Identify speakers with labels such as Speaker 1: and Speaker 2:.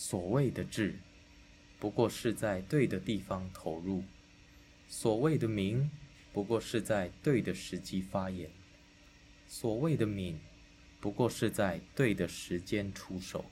Speaker 1: 所谓的智不过是在对的地方投入所谓的明不过是在对的时机发言所谓的敏不过是在对的时间出手